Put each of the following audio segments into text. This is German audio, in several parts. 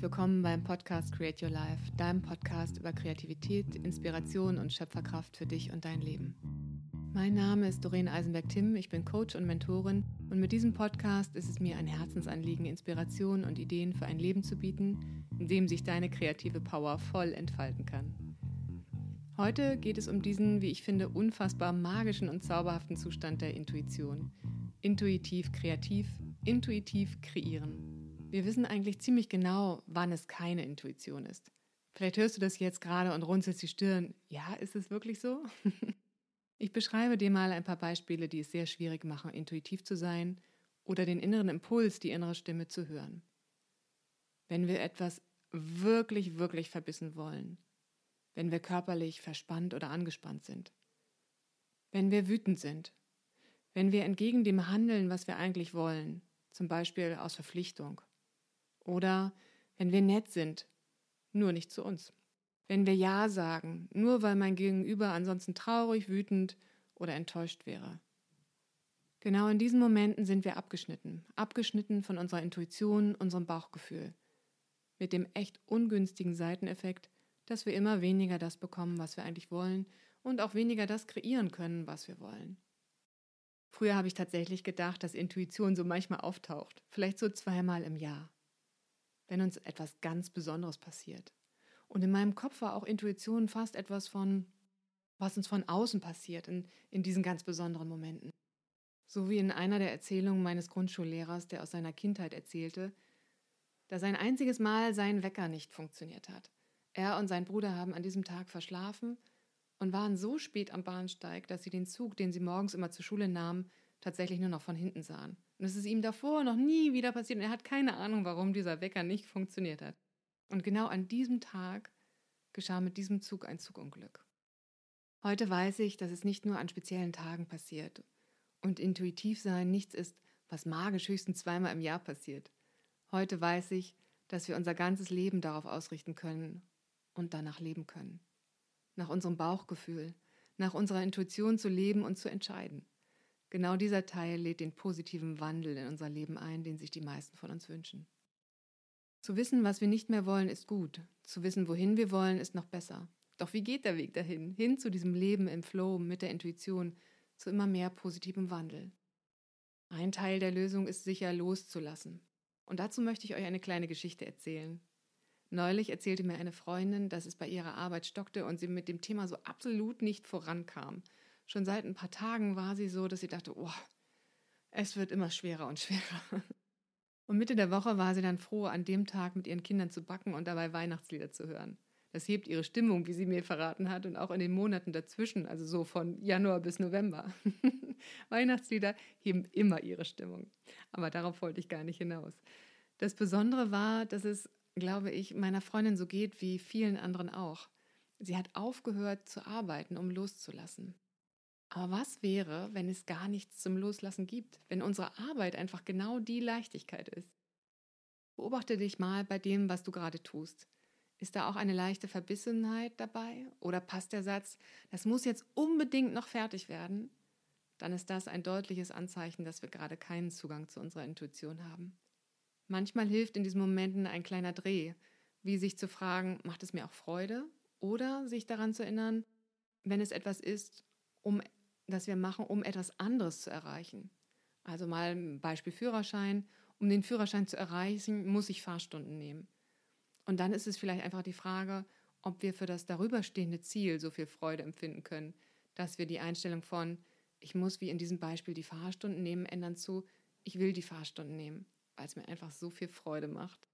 Herzlich willkommen beim Podcast Create Your Life, deinem Podcast über Kreativität, Inspiration und Schöpferkraft für dich und dein Leben. Mein Name ist Doreen Eisenberg-Timm, ich bin Coach und Mentorin und mit diesem Podcast ist es mir ein Herzensanliegen, Inspiration und Ideen für ein Leben zu bieten, in dem sich deine kreative Power voll entfalten kann. Heute geht es um diesen, wie ich finde, unfassbar magischen und zauberhaften Zustand der Intuition. Intuitiv kreativ, intuitiv kreieren. Wir wissen eigentlich ziemlich genau, wann es keine Intuition ist. Vielleicht hörst du das jetzt gerade und runzelst die Stirn. Ja, ist es wirklich so? ich beschreibe dir mal ein paar Beispiele, die es sehr schwierig machen, intuitiv zu sein oder den inneren Impuls, die innere Stimme zu hören. Wenn wir etwas wirklich, wirklich verbissen wollen, wenn wir körperlich verspannt oder angespannt sind, wenn wir wütend sind, wenn wir entgegen dem handeln, was wir eigentlich wollen, zum Beispiel aus Verpflichtung, oder wenn wir nett sind, nur nicht zu uns. Wenn wir Ja sagen, nur weil mein Gegenüber ansonsten traurig, wütend oder enttäuscht wäre. Genau in diesen Momenten sind wir abgeschnitten, abgeschnitten von unserer Intuition, unserem Bauchgefühl. Mit dem echt ungünstigen Seiteneffekt, dass wir immer weniger das bekommen, was wir eigentlich wollen und auch weniger das kreieren können, was wir wollen. Früher habe ich tatsächlich gedacht, dass Intuition so manchmal auftaucht, vielleicht so zweimal im Jahr wenn uns etwas ganz Besonderes passiert. Und in meinem Kopf war auch Intuition fast etwas von, was uns von außen passiert in, in diesen ganz besonderen Momenten. So wie in einer der Erzählungen meines Grundschullehrers, der aus seiner Kindheit erzählte, dass ein einziges Mal sein Wecker nicht funktioniert hat. Er und sein Bruder haben an diesem Tag verschlafen und waren so spät am Bahnsteig, dass sie den Zug, den sie morgens immer zur Schule nahmen, tatsächlich nur noch von hinten sahen. Und es ist ihm davor noch nie wieder passiert und er hat keine Ahnung, warum dieser Wecker nicht funktioniert hat. Und genau an diesem Tag geschah mit diesem Zug ein Zugunglück. Heute weiß ich, dass es nicht nur an speziellen Tagen passiert und intuitiv sein nichts ist, was magisch höchstens zweimal im Jahr passiert. Heute weiß ich, dass wir unser ganzes Leben darauf ausrichten können und danach leben können. Nach unserem Bauchgefühl, nach unserer Intuition zu leben und zu entscheiden. Genau dieser Teil lädt den positiven Wandel in unser Leben ein, den sich die meisten von uns wünschen. Zu wissen, was wir nicht mehr wollen, ist gut. Zu wissen, wohin wir wollen, ist noch besser. Doch wie geht der Weg dahin? Hin zu diesem Leben im Flow mit der Intuition, zu immer mehr positivem Wandel. Ein Teil der Lösung ist sicher loszulassen. Und dazu möchte ich euch eine kleine Geschichte erzählen. Neulich erzählte mir eine Freundin, dass es bei ihrer Arbeit stockte und sie mit dem Thema so absolut nicht vorankam schon seit ein paar Tagen war sie so, dass sie dachte, oh, es wird immer schwerer und schwerer. Und Mitte der Woche war sie dann froh, an dem Tag mit ihren Kindern zu backen und dabei Weihnachtslieder zu hören. Das hebt ihre Stimmung, wie sie mir verraten hat, und auch in den Monaten dazwischen, also so von Januar bis November. Weihnachtslieder heben immer ihre Stimmung. Aber darauf wollte ich gar nicht hinaus. Das Besondere war, dass es, glaube ich, meiner Freundin so geht wie vielen anderen auch. Sie hat aufgehört zu arbeiten, um loszulassen. Aber was wäre, wenn es gar nichts zum Loslassen gibt, wenn unsere Arbeit einfach genau die Leichtigkeit ist? Beobachte dich mal bei dem, was du gerade tust. Ist da auch eine leichte Verbissenheit dabei? Oder passt der Satz, das muss jetzt unbedingt noch fertig werden? Dann ist das ein deutliches Anzeichen, dass wir gerade keinen Zugang zu unserer Intuition haben. Manchmal hilft in diesen Momenten ein kleiner Dreh, wie sich zu fragen, macht es mir auch Freude? Oder sich daran zu erinnern, wenn es etwas ist, um das wir machen, um etwas anderes zu erreichen. Also mal ein Beispiel Führerschein. Um den Führerschein zu erreichen, muss ich Fahrstunden nehmen. Und dann ist es vielleicht einfach die Frage, ob wir für das darüberstehende Ziel so viel Freude empfinden können, dass wir die Einstellung von, ich muss wie in diesem Beispiel die Fahrstunden nehmen, ändern zu, ich will die Fahrstunden nehmen, weil es mir einfach so viel Freude macht,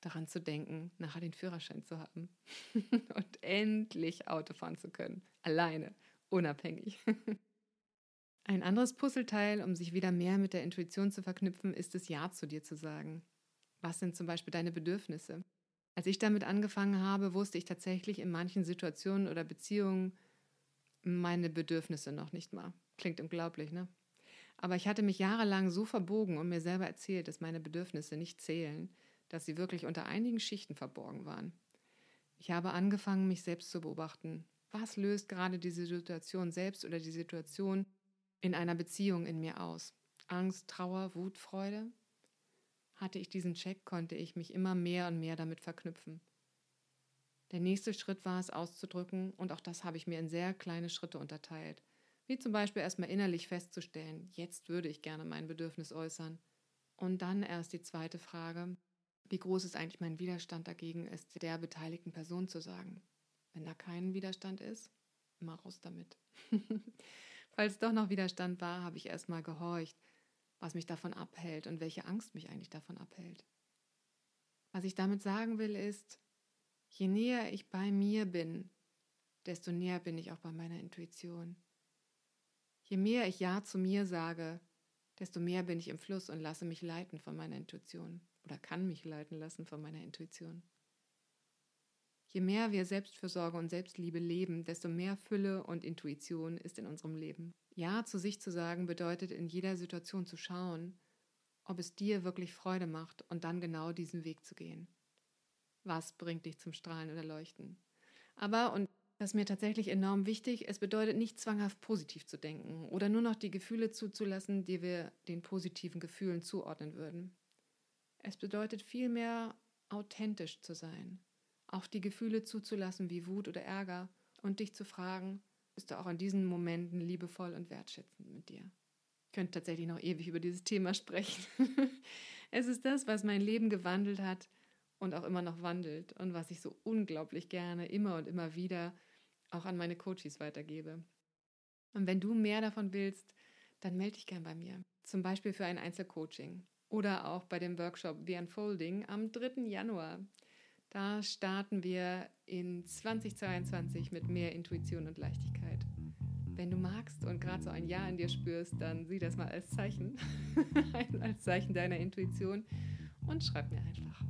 daran zu denken, nachher den Führerschein zu haben und endlich Auto fahren zu können, alleine, unabhängig. Ein anderes Puzzleteil, um sich wieder mehr mit der Intuition zu verknüpfen, ist es Ja zu dir zu sagen. Was sind zum Beispiel deine Bedürfnisse? Als ich damit angefangen habe, wusste ich tatsächlich in manchen Situationen oder Beziehungen meine Bedürfnisse noch nicht mal. Klingt unglaublich, ne? Aber ich hatte mich jahrelang so verbogen und mir selber erzählt, dass meine Bedürfnisse nicht zählen, dass sie wirklich unter einigen Schichten verborgen waren. Ich habe angefangen, mich selbst zu beobachten. Was löst gerade diese Situation selbst oder die Situation in einer Beziehung in mir aus? Angst, Trauer, Wut, Freude? hatte ich diesen Check, konnte ich mich immer mehr und mehr damit verknüpfen. Der nächste Schritt war es auszudrücken und auch das habe ich mir in sehr kleine Schritte unterteilt. Wie zum Beispiel erstmal innerlich festzustellen, jetzt würde ich gerne mein Bedürfnis äußern. Und dann erst die zweite Frage, wie groß ist eigentlich mein Widerstand dagegen, es der beteiligten Person zu sagen. Wenn da kein Widerstand ist, immer raus damit. Falls doch noch Widerstand war, habe ich erstmal gehorcht, was mich davon abhält und welche Angst mich eigentlich davon abhält. Was ich damit sagen will, ist, je näher ich bei mir bin, desto näher bin ich auch bei meiner Intuition. Je mehr ich Ja zu mir sage, desto mehr bin ich im Fluss und lasse mich leiten von meiner Intuition oder kann mich leiten lassen von meiner Intuition. Je mehr wir Selbstfürsorge und Selbstliebe leben, desto mehr Fülle und Intuition ist in unserem Leben. Ja zu sich zu sagen bedeutet in jeder Situation zu schauen, ob es dir wirklich Freude macht und dann genau diesen Weg zu gehen. Was bringt dich zum Strahlen oder Leuchten? Aber, und das ist mir tatsächlich enorm wichtig, es bedeutet nicht zwanghaft positiv zu denken oder nur noch die Gefühle zuzulassen, die wir den positiven Gefühlen zuordnen würden. Es bedeutet vielmehr authentisch zu sein auch die Gefühle zuzulassen wie Wut oder Ärger und dich zu fragen, bist du auch in diesen Momenten liebevoll und wertschätzend mit dir. Ich könnte tatsächlich noch ewig über dieses Thema sprechen. es ist das, was mein Leben gewandelt hat und auch immer noch wandelt und was ich so unglaublich gerne immer und immer wieder auch an meine Coaches weitergebe. Und wenn du mehr davon willst, dann melde dich gern bei mir. Zum Beispiel für ein Einzelcoaching oder auch bei dem Workshop The Unfolding am 3. Januar. Da starten wir in 2022 mit mehr Intuition und Leichtigkeit. Wenn du magst und gerade so ein Ja in dir spürst, dann sieh das mal als Zeichen, als Zeichen deiner Intuition und schreib mir einfach.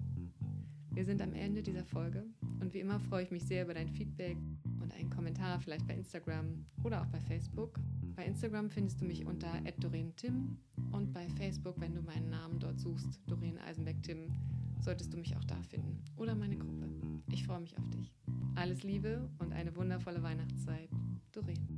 Wir sind am Ende dieser Folge und wie immer freue ich mich sehr über dein Feedback und einen Kommentar, vielleicht bei Instagram oder auch bei Facebook. Bei Instagram findest du mich unter @doreen_tim und bei Facebook, wenn du meinen Namen dort suchst, Doreen Eisenberg-Tim, solltest du mich auch da finden oder meine Gruppe. Ich freue mich auf dich. Alles Liebe und eine wundervolle Weihnachtszeit. Doreen.